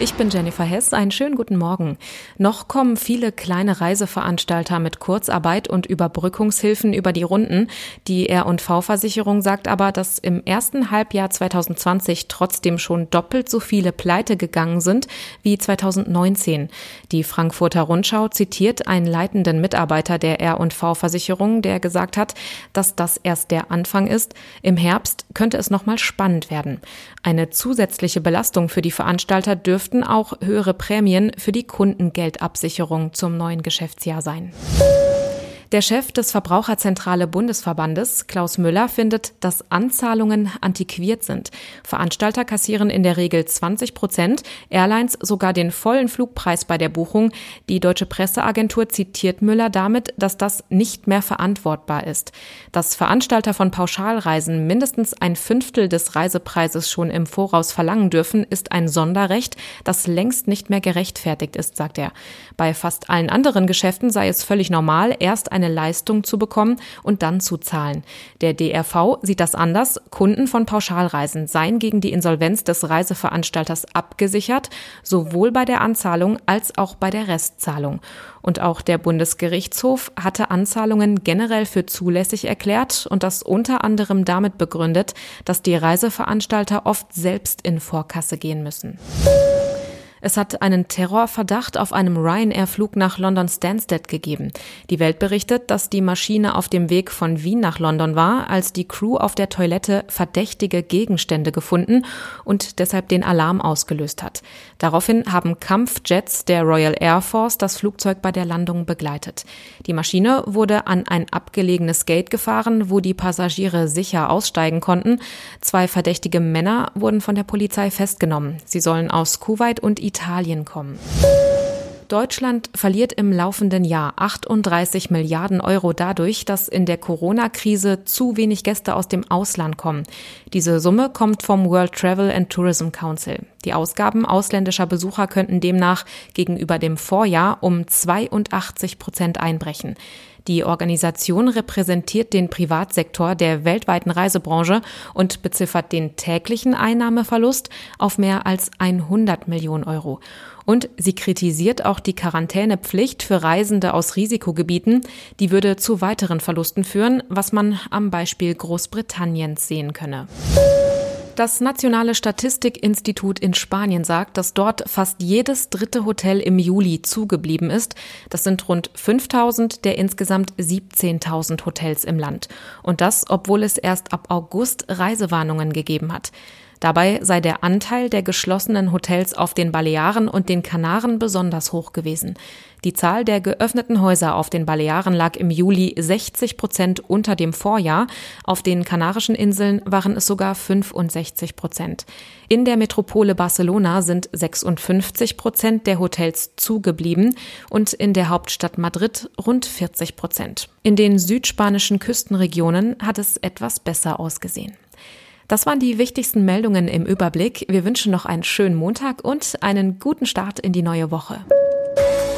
Ich bin Jennifer Hess. Einen schönen guten Morgen. Noch kommen viele kleine Reiseveranstalter mit Kurzarbeit und Überbrückungshilfen über die Runden. Die R&V-Versicherung sagt aber, dass im ersten Halbjahr 2020 trotzdem schon doppelt so viele Pleite gegangen sind wie 2019. Die Frankfurter Rundschau zitiert einen leitenden Mitarbeiter der R&V-Versicherung, der gesagt hat, dass das erst der Anfang ist. Im Herbst könnte es nochmal spannend werden. Eine zusätzliche Belastung für die Veranstalter dürfte dürften auch höhere Prämien für die Kundengeldabsicherung zum neuen Geschäftsjahr sein. Der Chef des Verbraucherzentrale Bundesverbandes, Klaus Müller, findet, dass Anzahlungen antiquiert sind. Veranstalter kassieren in der Regel 20 Prozent, Airlines sogar den vollen Flugpreis bei der Buchung. Die deutsche Presseagentur zitiert Müller damit, dass das nicht mehr verantwortbar ist. Dass Veranstalter von Pauschalreisen mindestens ein Fünftel des Reisepreises schon im Voraus verlangen dürfen, ist ein Sonderrecht, das längst nicht mehr gerechtfertigt ist, sagt er. Bei fast allen anderen Geschäften sei es völlig normal, erst eine Leistung zu bekommen und dann zu zahlen. Der DRV sieht das anders. Kunden von Pauschalreisen seien gegen die Insolvenz des Reiseveranstalters abgesichert, sowohl bei der Anzahlung als auch bei der Restzahlung. Und auch der Bundesgerichtshof hatte Anzahlungen generell für zulässig erklärt und das unter anderem damit begründet, dass die Reiseveranstalter oft selbst in Vorkasse gehen müssen. Es hat einen Terrorverdacht auf einem Ryanair-Flug nach London Stansted gegeben. Die Welt berichtet, dass die Maschine auf dem Weg von Wien nach London war, als die Crew auf der Toilette verdächtige Gegenstände gefunden und deshalb den Alarm ausgelöst hat. Daraufhin haben Kampfjets der Royal Air Force das Flugzeug bei der Landung begleitet. Die Maschine wurde an ein abgelegenes Gate gefahren, wo die Passagiere sicher aussteigen konnten. Zwei verdächtige Männer wurden von der Polizei festgenommen. Sie sollen aus Kuwait und Italien kommen. Deutschland verliert im laufenden Jahr 38 Milliarden Euro dadurch, dass in der Corona-Krise zu wenig Gäste aus dem Ausland kommen. Diese Summe kommt vom World Travel and Tourism Council. Die Ausgaben ausländischer Besucher könnten demnach gegenüber dem Vorjahr um 82 Prozent einbrechen. Die Organisation repräsentiert den Privatsektor der weltweiten Reisebranche und beziffert den täglichen Einnahmeverlust auf mehr als 100 Millionen Euro. Und sie kritisiert auch die Quarantänepflicht für Reisende aus Risikogebieten. Die würde zu weiteren Verlusten führen, was man am Beispiel Großbritanniens sehen könne. Das Nationale Statistikinstitut in Spanien sagt, dass dort fast jedes dritte Hotel im Juli zugeblieben ist. Das sind rund 5000 der insgesamt 17.000 Hotels im Land. Und das, obwohl es erst ab August Reisewarnungen gegeben hat. Dabei sei der Anteil der geschlossenen Hotels auf den Balearen und den Kanaren besonders hoch gewesen. Die Zahl der geöffneten Häuser auf den Balearen lag im Juli 60 Prozent unter dem Vorjahr. Auf den Kanarischen Inseln waren es sogar 65 Prozent. In der Metropole Barcelona sind 56 Prozent der Hotels zugeblieben und in der Hauptstadt Madrid rund 40 Prozent. In den südspanischen Küstenregionen hat es etwas besser ausgesehen. Das waren die wichtigsten Meldungen im Überblick. Wir wünschen noch einen schönen Montag und einen guten Start in die neue Woche.